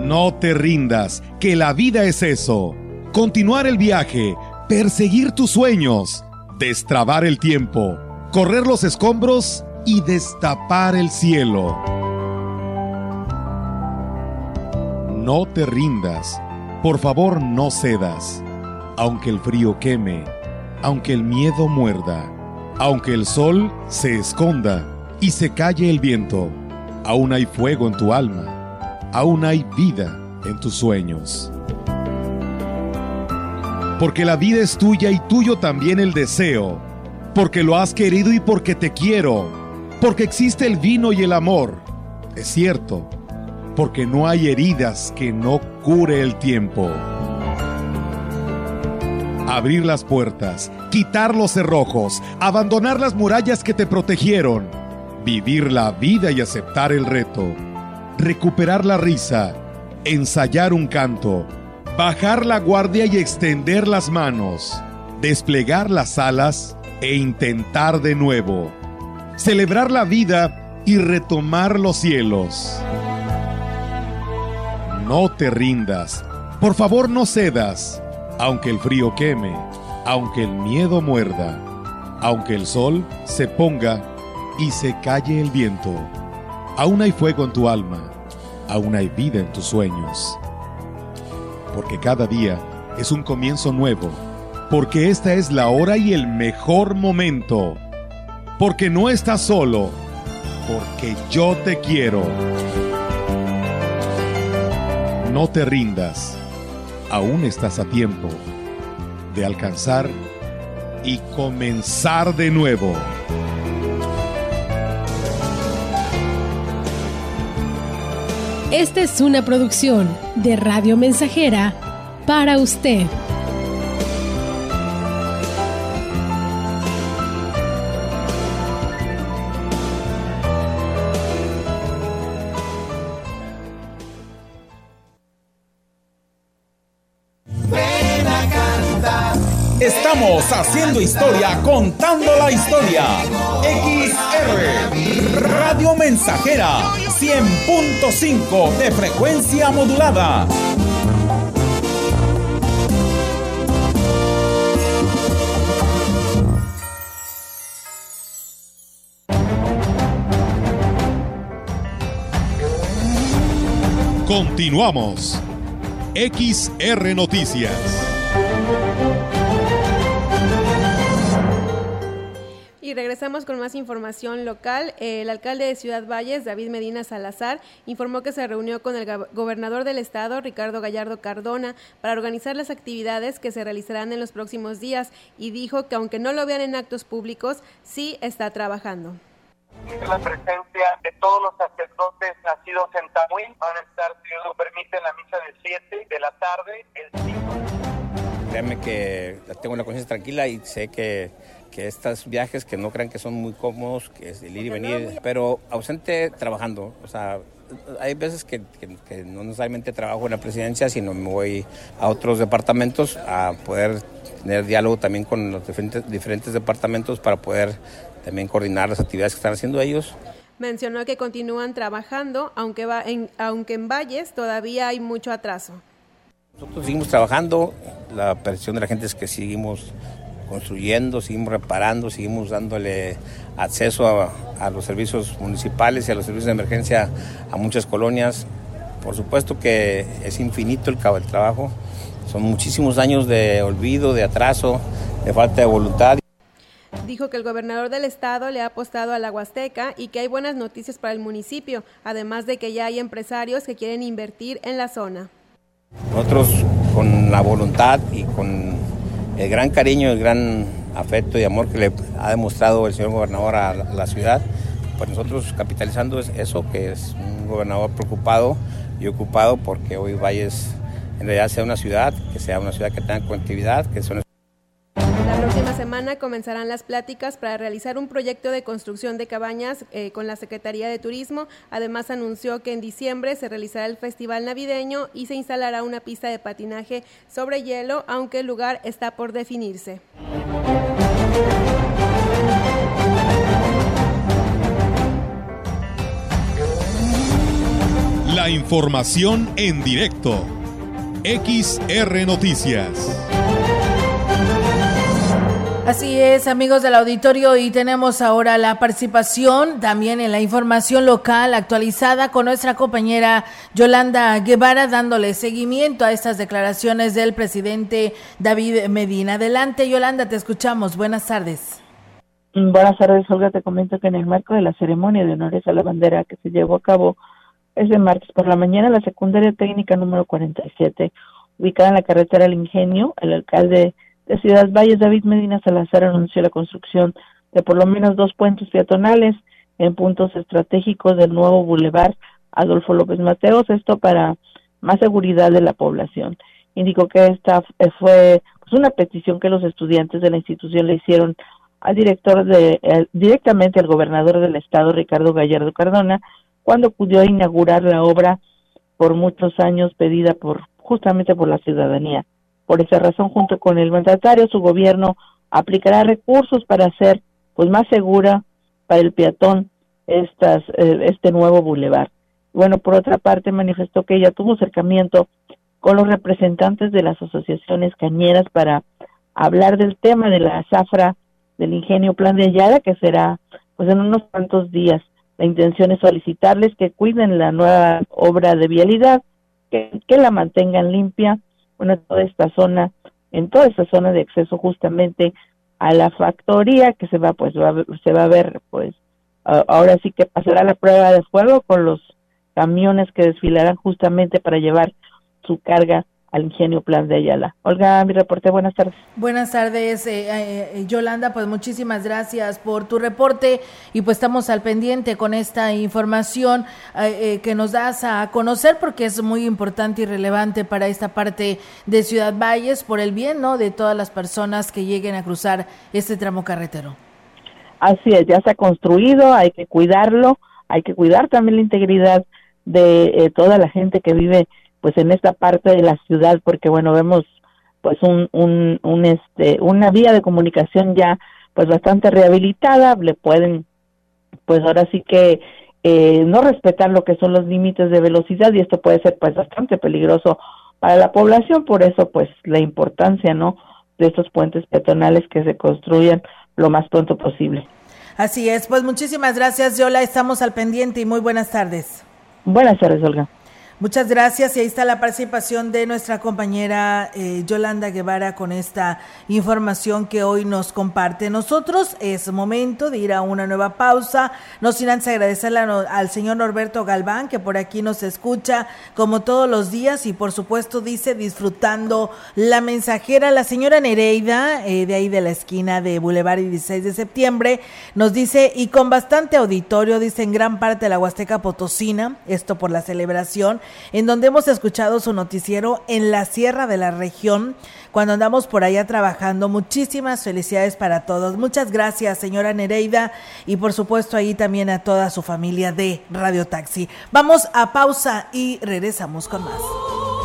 No te rindas, que la vida es eso. Continuar el viaje, perseguir tus sueños, destrabar el tiempo, correr los escombros y destapar el cielo. No te rindas, por favor no cedas, aunque el frío queme, aunque el miedo muerda, aunque el sol se esconda y se calle el viento, aún hay fuego en tu alma aún hay vida en tus sueños. Porque la vida es tuya y tuyo también el deseo. Porque lo has querido y porque te quiero. Porque existe el vino y el amor. Es cierto. Porque no hay heridas que no cure el tiempo. Abrir las puertas, quitar los cerrojos, abandonar las murallas que te protegieron, vivir la vida y aceptar el reto recuperar la risa, ensayar un canto, bajar la guardia y extender las manos, desplegar las alas e intentar de nuevo, celebrar la vida y retomar los cielos. No te rindas, por favor no cedas, aunque el frío queme, aunque el miedo muerda, aunque el sol se ponga y se calle el viento. Aún hay fuego en tu alma, aún hay vida en tus sueños. Porque cada día es un comienzo nuevo, porque esta es la hora y el mejor momento, porque no estás solo, porque yo te quiero. No te rindas, aún estás a tiempo de alcanzar y comenzar de nuevo. Esta es una producción de Radio Mensajera para usted. Estamos haciendo historia, contando la historia. XR Radio Mensajera 100.5 de frecuencia modulada. Continuamos. XR Noticias. Regresamos con más información local. El alcalde de Ciudad Valles, David Medina Salazar, informó que se reunió con el gobernador del estado, Ricardo Gallardo Cardona, para organizar las actividades que se realizarán en los próximos días y dijo que aunque no lo vean en actos públicos, sí está trabajando. La presencia de todos los sacerdotes nacidos en Tamuín van a estar, si Dios lo permite, en la misa de 7 de la tarde, el 5. Créeme que tengo una conciencia tranquila y sé que que estos viajes que no crean que son muy cómodos, que es el ir y venir, pero ausente trabajando. O sea, hay veces que, no necesariamente trabajo en la presidencia, sino me voy a otros departamentos a poder tener diálogo también con los diferentes, diferentes departamentos para poder también coordinar las actividades que están haciendo ellos. Mencionó que continúan trabajando, aunque, va en, aunque en Valles todavía hay mucho atraso. Nosotros seguimos trabajando, la percepción de la gente es que seguimos construyendo, seguimos reparando, seguimos dándole acceso a, los servicios municipales y a los servicios de emergencia a muchas colonias. Por supuesto que es infinito el, el trabajo, son muchísimos años de olvido, de atraso, de falta de voluntad. Dijo que el gobernador del estado le ha apostado a la Huasteca y que hay buenas noticias para el municipio, además de que ya hay empresarios que quieren invertir en la zona. Nosotros con la voluntad y con el gran cariño, el gran afecto y amor que le ha demostrado el señor gobernador a la, ciudad, pues nosotros capitalizando eso, que es un gobernador preocupado y ocupado porque hoy Valles en realidad sea una ciudad, que sea una ciudad que tenga conectividad, que son la próxima semana comenzarán las pláticas para realizar un proyecto de construcción de cabañas eh, con la Secretaría de Turismo. Además anunció que en diciembre se realizará el Festival Navideño y se instalará una pista de patinaje sobre hielo, aunque el lugar está por definirse. La información en directo. XR Noticias. Así es, amigos del auditorio, y tenemos ahora la participación también en la información local actualizada con nuestra compañera Yolanda Guevara, dándole seguimiento a estas declaraciones del presidente David Medina. Adelante, Yolanda, te escuchamos. Buenas tardes. Buenas tardes, Olga. Te comento que en el marco de la ceremonia de honores a la bandera que se llevó a cabo ese martes por la mañana, la secundaria técnica número 47, ubicada en la carretera El Ingenio, el alcalde de Ciudad Valles, David Medina Salazar anunció la construcción de por lo menos dos puentes peatonales en puntos estratégicos del nuevo bulevar Adolfo López Mateos, esto para más seguridad de la población. Indicó que esta fue pues, una petición que los estudiantes de la institución le hicieron al director de directamente al gobernador del estado Ricardo Gallardo Cardona cuando pudo inaugurar la obra por muchos años pedida por justamente por la ciudadanía. Por esa razón, junto con el mandatario, su gobierno aplicará recursos para hacer pues más segura para el peatón estas, eh, este nuevo bulevar. Bueno, por otra parte, manifestó que ella tuvo acercamiento con los representantes de las asociaciones cañeras para hablar del tema de la zafra del ingenio Plan de Ayala, que será pues en unos cuantos días. La intención es solicitarles que cuiden la nueva obra de vialidad, que, que la mantengan limpia, bueno, toda esta zona, en toda esta zona de acceso justamente a la factoría que se va pues se va a ver pues ahora sí que pasará la prueba de fuego con los camiones que desfilarán justamente para llevar su carga al ingenio Plan de Ayala. Olga, mi reporte, buenas tardes. Buenas tardes, eh, eh, Yolanda, pues muchísimas gracias por tu reporte y pues estamos al pendiente con esta información eh, que nos das a conocer porque es muy importante y relevante para esta parte de Ciudad Valles por el bien, ¿no?, de todas las personas que lleguen a cruzar este tramo carretero. Así es, ya se ha construido, hay que cuidarlo, hay que cuidar también la integridad de toda la gente que vive pues en esta parte de la ciudad porque bueno vemos pues un, un, un este una vía de comunicación ya pues bastante rehabilitada le pueden pues ahora sí que eh, no respetar lo que son los límites de velocidad y esto puede ser pues bastante peligroso para la población por eso pues la importancia no de estos puentes peatonales que se construyan lo más pronto posible. Así es pues muchísimas gracias Yola estamos al pendiente y muy buenas tardes. Buenas tardes Olga Muchas gracias. Y ahí está la participación de nuestra compañera eh, Yolanda Guevara con esta información que hoy nos comparte. Nosotros es momento de ir a una nueva pausa, no sin antes agradecerle al señor Norberto Galván que por aquí nos escucha como todos los días y por supuesto dice disfrutando la mensajera, la señora Nereida eh, de ahí de la esquina de Boulevard y 16 de septiembre nos dice y con bastante auditorio dice en gran parte de la Huasteca Potosina, esto por la celebración en donde hemos escuchado su noticiero en la sierra de la región, cuando andamos por allá trabajando. Muchísimas felicidades para todos. Muchas gracias, señora Nereida, y por supuesto ahí también a toda su familia de Radio Taxi. Vamos a pausa y regresamos con más.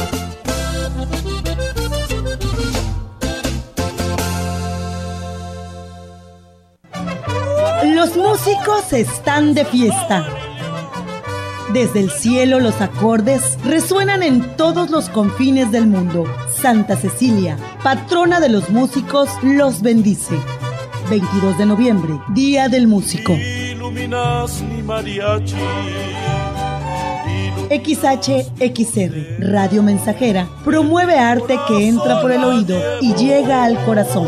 Los músicos están de fiesta. Desde el cielo los acordes resuenan en todos los confines del mundo. Santa Cecilia, patrona de los músicos, los bendice. 22 de noviembre, Día del Músico. XHXR, Radio Mensajera, promueve arte que entra por el oído y llega al corazón.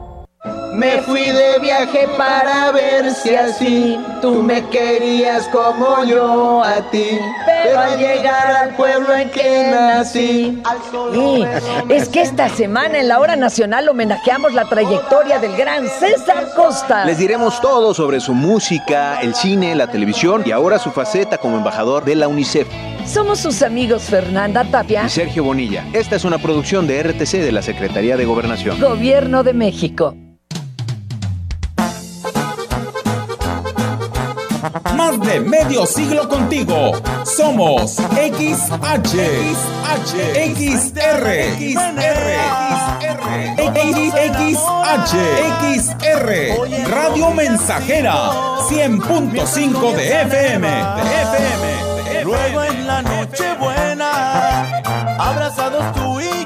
Me fui de viaje para ver si así tú me querías como yo a ti. Pero al llegar al pueblo en que nací, es que esta semana en la hora nacional homenajeamos la trayectoria del gran César Costa. Les diremos todo sobre su música, el cine, la televisión y ahora su faceta como embajador de la UNICEF. Somos sus amigos Fernanda Tapia y Sergio Bonilla. Esta es una producción de RTC de la Secretaría de Gobernación. Gobierno de México. Más de medio siglo contigo. Somos XH, XH, XR, XR, XH, XR, Radio Mensajera, 100.5 de FM. Luego en la noche buena, abrazados tú y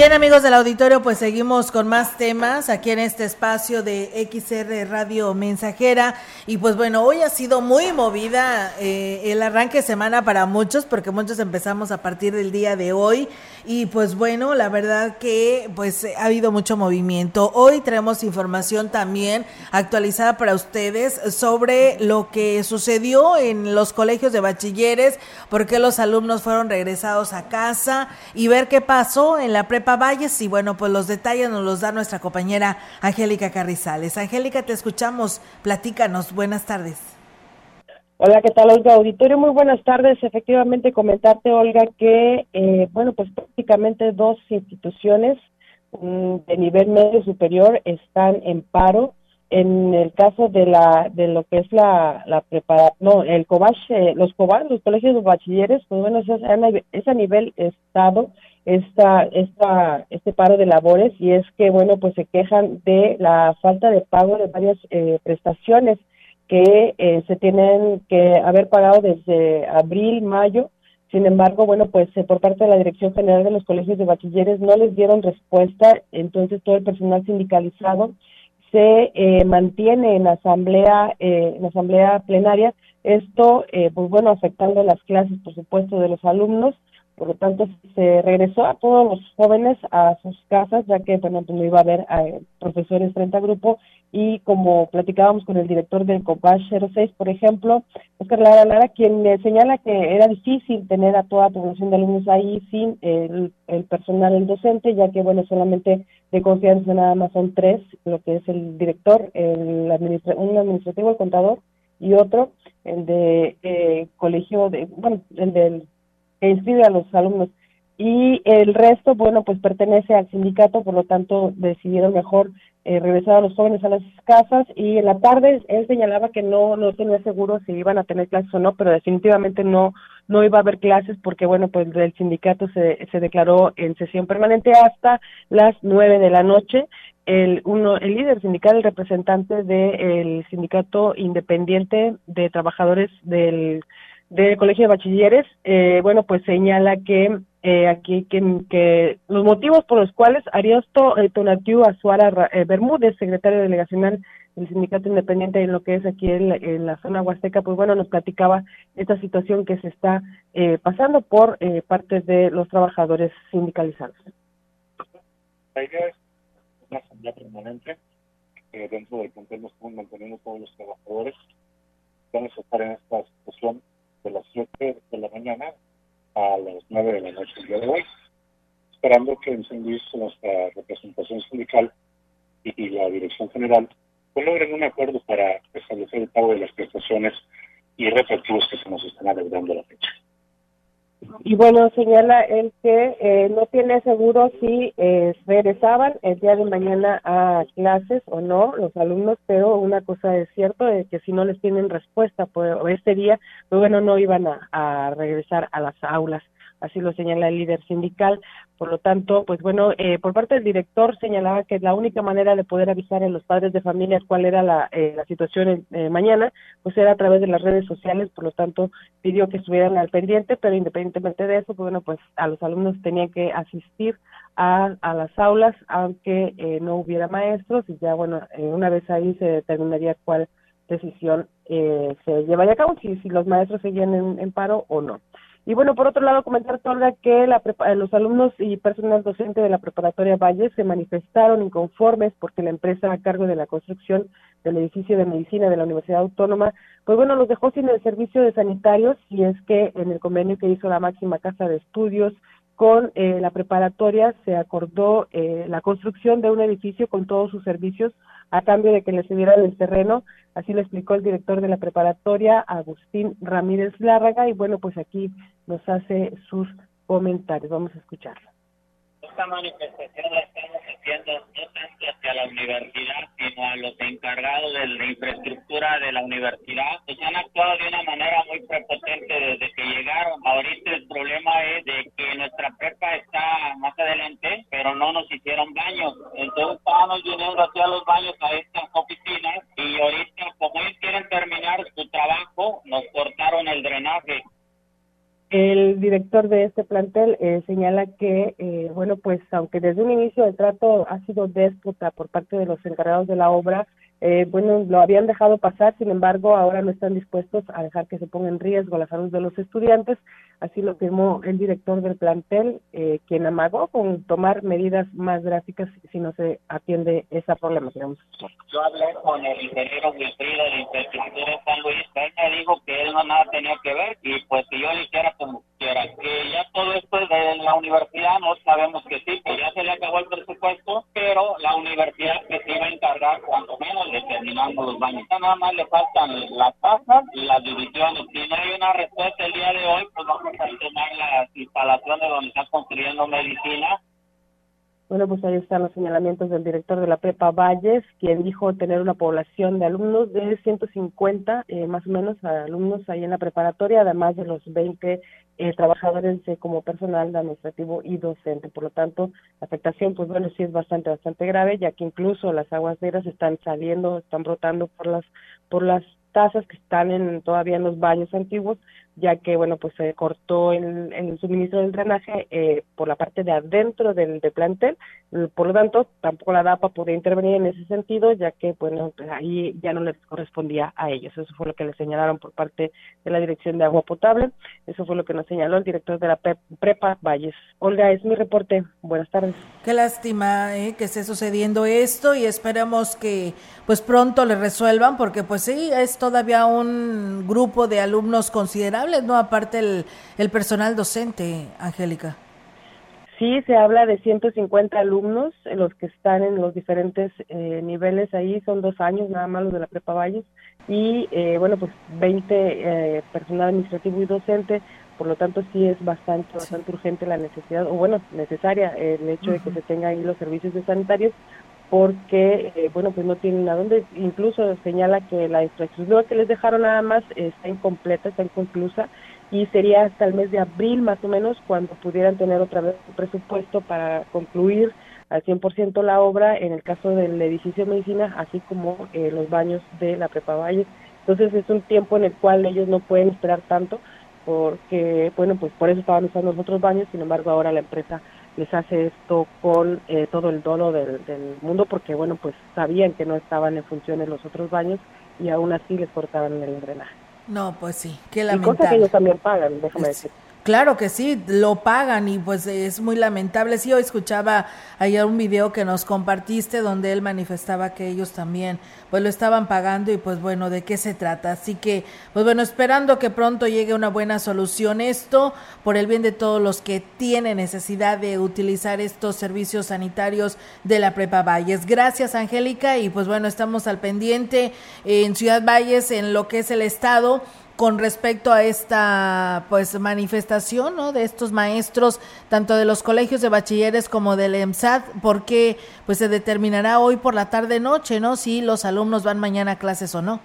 Bien amigos del auditorio, pues seguimos con más temas aquí en este espacio de XR Radio Mensajera. Y pues bueno, hoy ha sido muy movida eh, el arranque de semana para muchos, porque muchos empezamos a partir del día de hoy. Y pues bueno, la verdad que pues ha habido mucho movimiento. Hoy traemos información también actualizada para ustedes sobre lo que sucedió en los colegios de bachilleres, por qué los alumnos fueron regresados a casa y ver qué pasó en la prepa Valles. Y bueno, pues los detalles nos los da nuestra compañera Angélica Carrizales. Angélica, te escuchamos. Platícanos. Buenas tardes. Hola, ¿qué tal, Olga? Auditorio, muy buenas tardes. Efectivamente, comentarte, Olga, que, eh, bueno, pues prácticamente dos instituciones mm, de nivel medio superior están en paro. En el caso de la de lo que es la, la prepara, no, el COBACH, los COBACH, los colegios de bachilleres, pues bueno, es a, nivel estado esta, esta, este paro de labores y es que, bueno, pues se quejan de la falta de pago de varias eh, prestaciones que eh, se tienen que haber pagado desde abril, mayo. Sin embargo, bueno, pues eh, por parte de la Dirección General de los Colegios de Bachilleres no les dieron respuesta, entonces todo el personal sindicalizado se eh, mantiene en asamblea, en asamblea plenaria, esto, pues bueno, afectando las clases, por supuesto, de los alumnos, por lo tanto se regresó a todos los jóvenes a sus casas, ya que bueno, pues no iba a haber eh, profesores frente a grupo. Y como platicábamos con el director del COPASH 06, por ejemplo, Oscar Lara Lara, quien señala que era difícil tener a toda la población de alumnos ahí sin el, personal, el docente, ya que bueno, solamente de confianza nada más son tres, lo que es el director, el administra un administrativo, el contador, y otro, el de eh, colegio, de bueno, el del que inscribe a los alumnos. Y el resto, bueno, pues pertenece al sindicato, por lo tanto decidieron mejor eh, regresar a los jóvenes a las casas y en la tarde él señalaba que no no tenía seguro si iban a tener clases o no, pero definitivamente no no iba a haber clases porque bueno pues el sindicato se, se declaró en sesión permanente hasta las nueve de la noche. El uno el líder sindical, el representante del sindicato independiente de trabajadores del del Colegio de Bachilleres, eh, bueno, pues señala que eh, aquí que, los motivos por los cuales Ariosto eh, Tonatiu Azuara eh, Bermúdez, secretario delegacional del Sindicato Independiente en lo que es aquí en la, zona huasteca, pues bueno, nos platicaba esta situación que se está eh, pasando por parte de los trabajadores sindicalizados. La idea es una asamblea permanente dentro del plantel nos manteniendo todos los trabajadores. Vamos a estar en esta situación de las 7 de la mañana a las 9 de la noche el día de hoy, esperando que en San Luis nuestra representación sindical y, la dirección general pues logren un acuerdo para establecer el pago de las prestaciones y retroactivos que se nos están adeudando a la fecha. Y bueno, señala él que eh, no tiene seguro si eh, regresaban el día de mañana a clases o no los alumnos, pero una cosa es cierto, es que si no les tienen respuesta por este día, pues bueno, no iban a regresar a las aulas así lo señala el líder sindical. Por lo tanto, pues bueno, eh, por parte del director señalaba que la única manera de poder avisar a los padres de familia cuál era la, eh, la situación eh, mañana, pues era a través de las redes sociales, por lo tanto pidió que estuvieran al pendiente, pero independientemente de eso, pues bueno, pues a los alumnos tenían que asistir a, a las aulas, aunque no hubiera maestros, y ya bueno, una vez ahí se determinaría cuál decisión se llevaría a cabo, si, si los maestros seguían en paro o no. Y bueno, por otro lado, comentar, Olga, que la eh, los alumnos y personal docente de la preparatoria Valle se manifestaron inconformes porque la empresa a cargo de la construcción del edificio de medicina de la Universidad Autónoma, pues bueno, los dejó sin el servicio de sanitarios y es que en el convenio que hizo la máxima casa de estudios con eh, la preparatoria se acordó eh, la construcción de un edificio con todos sus servicios a cambio de que le cedieran el terreno, así lo explicó el director de la preparatoria, Agustín Ramírez Lárraga, y bueno, pues aquí nos hace sus comentarios. Vamos a escucharlo. Esta manifestación la estamos haciendo no tanto hacia la universidad, sino a los encargados de la infraestructura de la universidad. Pues han actuado de una manera muy prepotente desde que llegaron. Ahorita el problema es de que nuestra prepa está más adelante, pero no nos hicieron baños. Entonces estábamos viniendo hacia los baños a estas oficinas y ahorita como ellos quieren terminar su trabajo, nos cortaron el drenaje. El director de este plantel eh, señala que, eh, bueno, pues aunque desde un inicio el trato ha sido déspota por parte de los encargados de la obra, eh, bueno, lo habían dejado pasar, sin embargo, ahora no están dispuestos a dejar que se ponga en riesgo la salud de los estudiantes. Así lo firmó el director del plantel, eh, quien amagó con tomar medidas más drásticas si no se atiende esa problemática. Yo hablé con el ingeniero Wilfrido de Infraestructura de San Luis, me dijo que él no nada tenía que ver y pues que yo le hiciera como quiera. Que ya todo esto es de la universidad, no sabemos que sí, que ya se le acabó el presupuesto, pero la universidad que se iba a encargar cuando menos de terminando los baños. Nada más le faltan las tasas y las divisiones. Si no hay una respuesta el día de hoy, pues vamos tomar las instalaciones donde están construyendo medicina bueno, pues ahí están los señalamientos del director de la Prepa Valles, quien dijo tener una población de alumnos de 150, eh, más o menos, alumnos ahí en la preparatoria, además de los 20 eh, trabajadores como personal administrativo y docente. Por lo tanto, la afectación, pues bueno, sí es bastante, bastante grave, ya que incluso las aguas negras están saliendo, están brotando por las, por las tazas que están en, todavía en los baños antiguos, ya que, bueno, pues se cortó el, suministro del drenaje eh, por la parte de adentro del, plantel, por lo tanto, tampoco la DAPA podía intervenir en ese sentido, ya que, bueno, pues ahí ya no les correspondía a ellos. Eso fue lo que le señalaron por parte de la Dirección de Agua Potable, eso fue lo que nos señaló el director de la Prepa Valles. Olga, es mi reporte. Buenas tardes. Qué lástima eh, que esté sucediendo esto y esperamos que, pues pronto le resuelvan, porque, pues sí, es todavía un grupo de alumnos ¿no? Aparte el, el personal docente, Angélica. Sí, se habla de 150 alumnos, eh, los que están en los diferentes eh, niveles ahí, son dos años nada más los de la Prepa Valles, y eh, bueno, pues 20 personal administrativo y docente, por lo tanto sí es bastante, bastante urgente la necesidad, o bueno, necesaria el hecho de que se tengan ahí los servicios de sanitarios, porque, eh, bueno, pues no tienen a dónde, incluso señala que la infraestructura que les dejaron nada más está incompleta, está inconclusa, y sería hasta el mes de abril más o menos cuando pudieran tener otra vez un presupuesto para concluir al 100% la obra en el caso del edificio de medicina, así como eh, los baños de la Prepa Valle. Entonces es un tiempo en el cual ellos no pueden esperar tanto porque, bueno, pues por eso estaban usando los otros baños, sin embargo ahora la empresa les hace esto con eh, todo el dolo del, mundo porque, bueno, pues sabían que no estaban en función en los otros baños y aún así les cortaban el drenaje. No, pues sí, qué lamentable. Y cosas que ellos también pagan, déjame decir. Claro que sí, lo pagan y pues es muy lamentable. Sí, hoy escuchaba ayer un video que nos compartiste donde él manifestaba que ellos también pues lo estaban pagando y pues bueno, ¿de qué se trata? Así que pues bueno, esperando que pronto llegue una buena solución esto por el bien de todos los que tienen necesidad de utilizar estos servicios sanitarios de la Prepa Valles. Gracias, Angélica, y pues bueno, estamos al pendiente en Ciudad Valles en lo que es el estado con respecto a esta pues manifestación ¿no? de estos maestros tanto de los colegios de bachilleres como del EMSAT porque pues se determinará hoy por la tarde noche no si los alumnos van mañana a clases o no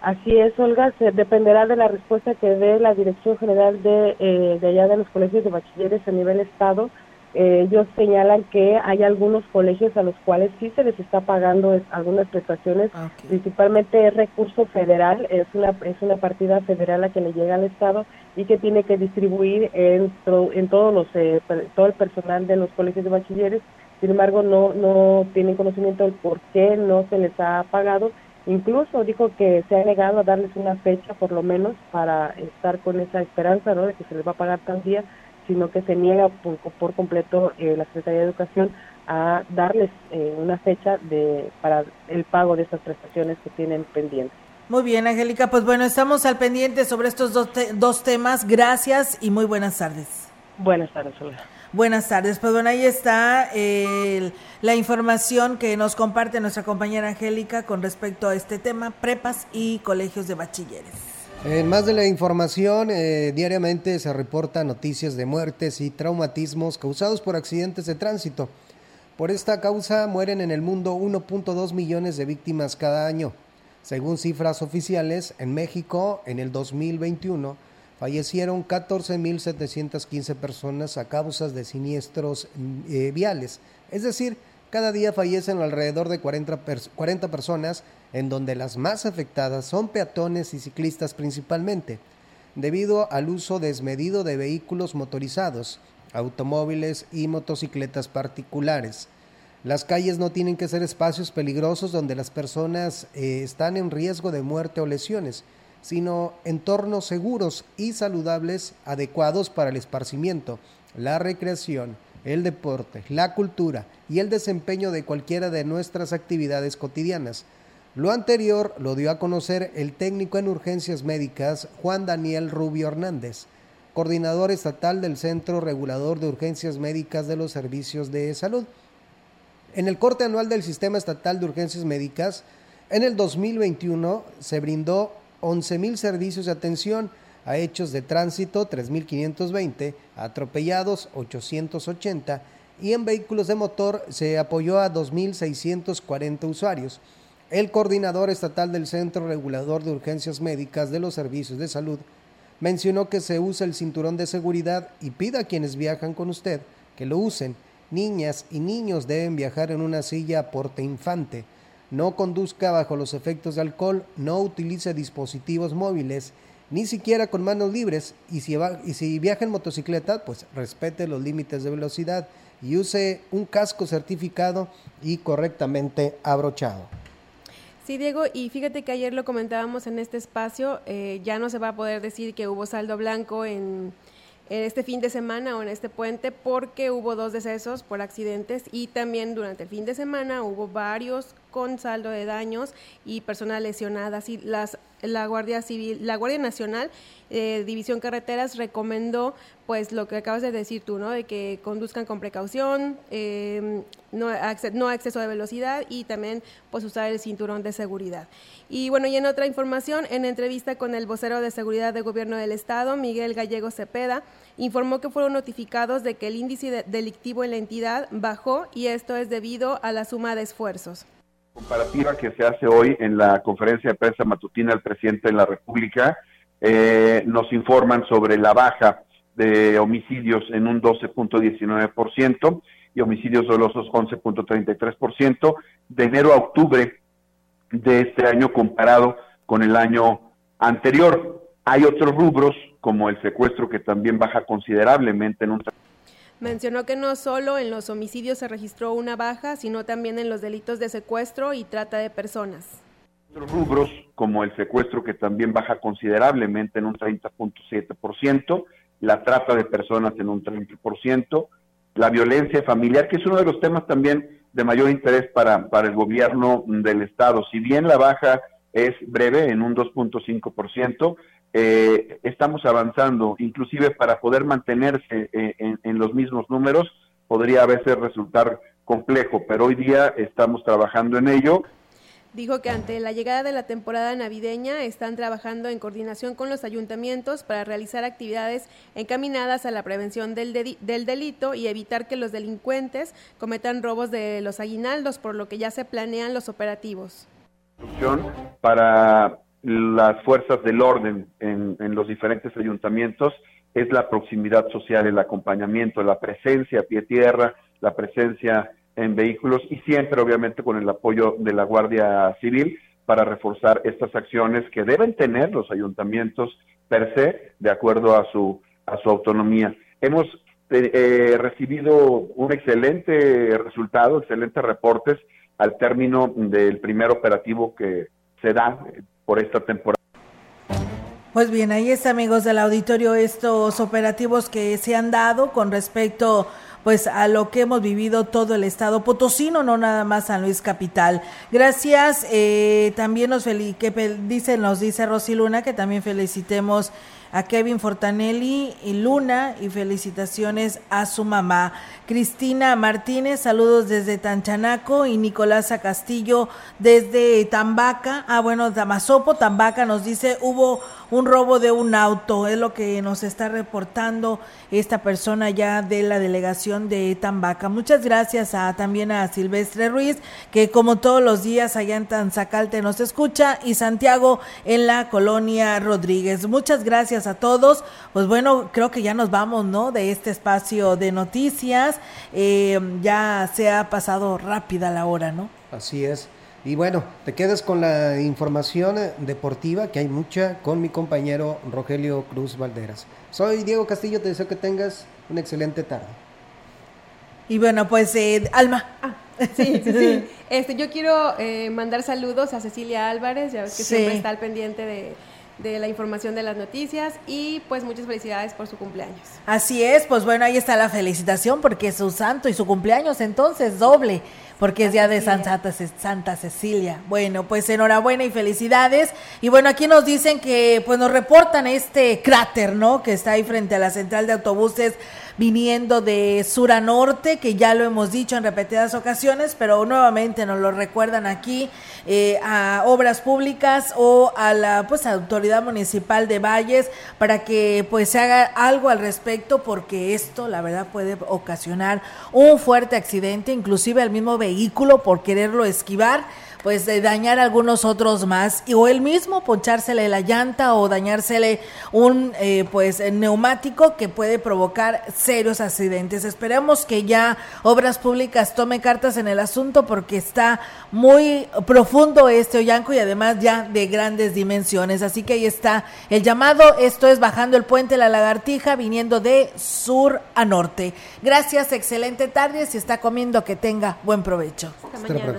Así es, Olga, se dependerá de la respuesta que dé la Dirección General de, eh, de allá de los colegios de bachilleres a nivel estado eh, ellos señalan que hay algunos colegios a los cuales sí se les está pagando algunas prestaciones, principalmente es recurso federal, es una, es una partida federal a que le llega al Estado y que tiene que distribuir en, en todos los, eh, todo el personal de los colegios de bachilleres. Sin embargo, no, no tienen conocimiento del por qué no se les ha pagado Incluso dijo que se ha negado a darles una fecha, por lo menos, para estar con esa esperanza, ¿no? De que se les va a pagar tal día, sino que se niega por, por completo eh, la Secretaría de Educación a darles eh, una fecha de para el pago de esas prestaciones que tienen pendientes. Muy bien, Angélica, pues bueno, estamos al pendiente sobre estos dos, dos temas. Gracias y muy buenas tardes. Buenas tardes, Olga. Buenas tardes. Pues bueno, ahí está la información que nos comparte nuestra compañera Angélica con respecto a este tema, prepas y colegios de bachilleres. En más de la información, eh, diariamente se reportan noticias de muertes y traumatismos causados por accidentes de tránsito. Por esta causa mueren en el mundo 1.2 millones de víctimas cada año. Según cifras oficiales, en México, en el 2021, fallecieron 14.715 personas a causa de siniestros eh, viales. Es decir, cada día fallecen alrededor de 40, 40 personas, en donde las más afectadas son peatones y ciclistas principalmente, debido al uso desmedido de vehículos motorizados, automóviles y motocicletas particulares. Las calles no tienen que ser espacios peligrosos donde las personas eh, están en riesgo de muerte o lesiones, sino entornos seguros y saludables adecuados para el esparcimiento, la recreación, el deporte, la cultura y el desempeño de cualquiera de nuestras actividades cotidianas. Lo anterior lo dio a conocer el técnico en urgencias médicas Juan Daniel Rubio Hernández, coordinador estatal del Centro Regulador de Urgencias Médicas de los Servicios de Salud. En el corte anual del Sistema Estatal de Urgencias Médicas, en el 2021 se brindó 11.000 servicios de atención a hechos de tránsito, 3.520, atropellados, 880, y en vehículos de motor se apoyó a 2.640 usuarios. El coordinador estatal del Centro Regulador de Urgencias Médicas de los Servicios de Salud mencionó que se usa el cinturón de seguridad y pide a quienes viajan con usted que lo usen. Niñas y niños deben viajar en una silla porte infante. No conduzca bajo los efectos de alcohol, no utilice dispositivos móviles, ni siquiera con manos libres. Y si, y si viaja en motocicleta, pues respete los límites de velocidad y use un casco certificado y correctamente abrochado. Sí, Diego, y fíjate que ayer lo comentábamos en este espacio, eh, ya no se va a poder decir que hubo saldo blanco en, este fin de semana o en este puente porque hubo dos decesos por accidentes y también durante el fin de semana hubo varios con saldo de daños y personas lesionadas y las la Guardia Civil, la Guardia Nacional, eh, División Carreteras recomendó pues lo que acabas de decir tú, ¿no? De que conduzcan con precaución, em, no, no exceso de velocidad y también pues usar el cinturón de seguridad. Y bueno, y en otra información, en entrevista con el vocero de seguridad de gobierno del estado, Miguel Gallego Cepeda, informó que fueron notificados de que el índice delictivo en la entidad bajó y esto es debido a la suma de esfuerzos comparativa que se hace hoy en la conferencia de prensa matutina del presidente de la República, eh, nos informan sobre la baja de homicidios en un 12.19% y homicidios dolosos 11.33% de enero a octubre de este año comparado con el año anterior. Hay otros rubros como el secuestro que también baja considerablemente en un Mencionó que no solo en los homicidios se registró una baja, sino también en los delitos de secuestro y trata de personas. Rubros, como el secuestro que también baja considerablemente en un 30.7%, la trata de personas en un 30%, la violencia familiar, que es uno de los temas también de mayor interés para, para el gobierno del Estado. Si bien la baja es breve, en un 2.5%, eh, estamos avanzando, inclusive para poder mantenerse eh, en, los mismos números, podría a veces resultar complejo, pero hoy día estamos trabajando en ello. Dijo que ante la llegada de la temporada navideña están trabajando en coordinación con los ayuntamientos para realizar actividades encaminadas a la prevención del, del delito y evitar que los delincuentes cometan robos de los aguinaldos, por lo que ya se planean los operativos. Para las fuerzas del orden en, los diferentes ayuntamientos es la proximidad social, el acompañamiento, la presencia a pie tierra, la presencia en vehículos y siempre obviamente con el apoyo de la Guardia Civil para reforzar estas acciones que deben tener los ayuntamientos per se de acuerdo a su a su autonomía. Hemos eh, eh, recibido un excelente resultado, excelentes reportes al término del primer operativo que se da por esta temporada. Pues bien, ahí está, amigos del auditorio, estos operativos que se han dado con respecto pues a lo que hemos vivido todo el estado potosino, no nada más San Luis Capital. Gracias, eh, también nos que dice, nos dice Rosy Luna que también felicitemos a Kevin Fortanelli y Luna y felicitaciones a su mamá. Cristina Martínez, saludos desde Tanchanaco y Nicolasa Castillo desde Tambaca. Ah, bueno, Damasopo, Tambaca nos dice, hubo un robo de un auto, es lo que nos está reportando esta persona ya de la delegación de Tambaca. Muchas gracias a, también a Silvestre Ruiz, que como todos los días allá en Tanzacalte nos escucha, y Santiago en la colonia Rodríguez. Muchas gracias a todos. Pues bueno, creo que ya nos vamos, ¿no? De este espacio de noticias. Eh, ya se ha pasado rápida la hora, ¿no? Así es. Y bueno, te quedas con la información deportiva, que hay mucha, con mi compañero Rogelio Cruz Valderas. Soy Diego Castillo, te deseo que tengas una excelente tarde. Y bueno, pues eh, Alma. Ah, sí, sí, sí. Este, yo quiero eh, mandar saludos a Cecilia Álvarez, ya ves que siempre está al pendiente de, de la información de las noticias y pues muchas felicidades por su cumpleaños. Así es, pues bueno, ahí está la felicitación porque es su santo y su cumpleaños entonces doble porque es día de Santa, Santa Cecilia. Bueno, pues enhorabuena y felicidades. Y bueno, aquí nos dicen que pues nos reportan este cráter, ¿no? Que está ahí frente a la central de autobuses viniendo de sur a norte, que ya lo hemos dicho en repetidas ocasiones, pero nuevamente nos lo recuerdan aquí eh, a Obras Públicas o a la pues autoridad municipal de Valles para que pues se haga algo al respecto porque esto la verdad puede ocasionar un fuerte accidente, inclusive al mismo vehículo por quererlo esquivar pues de dañar algunos otros más y, o él mismo ponchársele la llanta o dañársele un eh, pues neumático que puede provocar serios accidentes. Esperemos que ya Obras Públicas tome cartas en el asunto porque está muy profundo este Ollanco y además ya de grandes dimensiones. Así que ahí está el llamado. Esto es bajando el puente La Lagartija viniendo de sur a norte. Gracias, excelente tarde. Si está comiendo, que tenga buen provecho. Hasta mañana.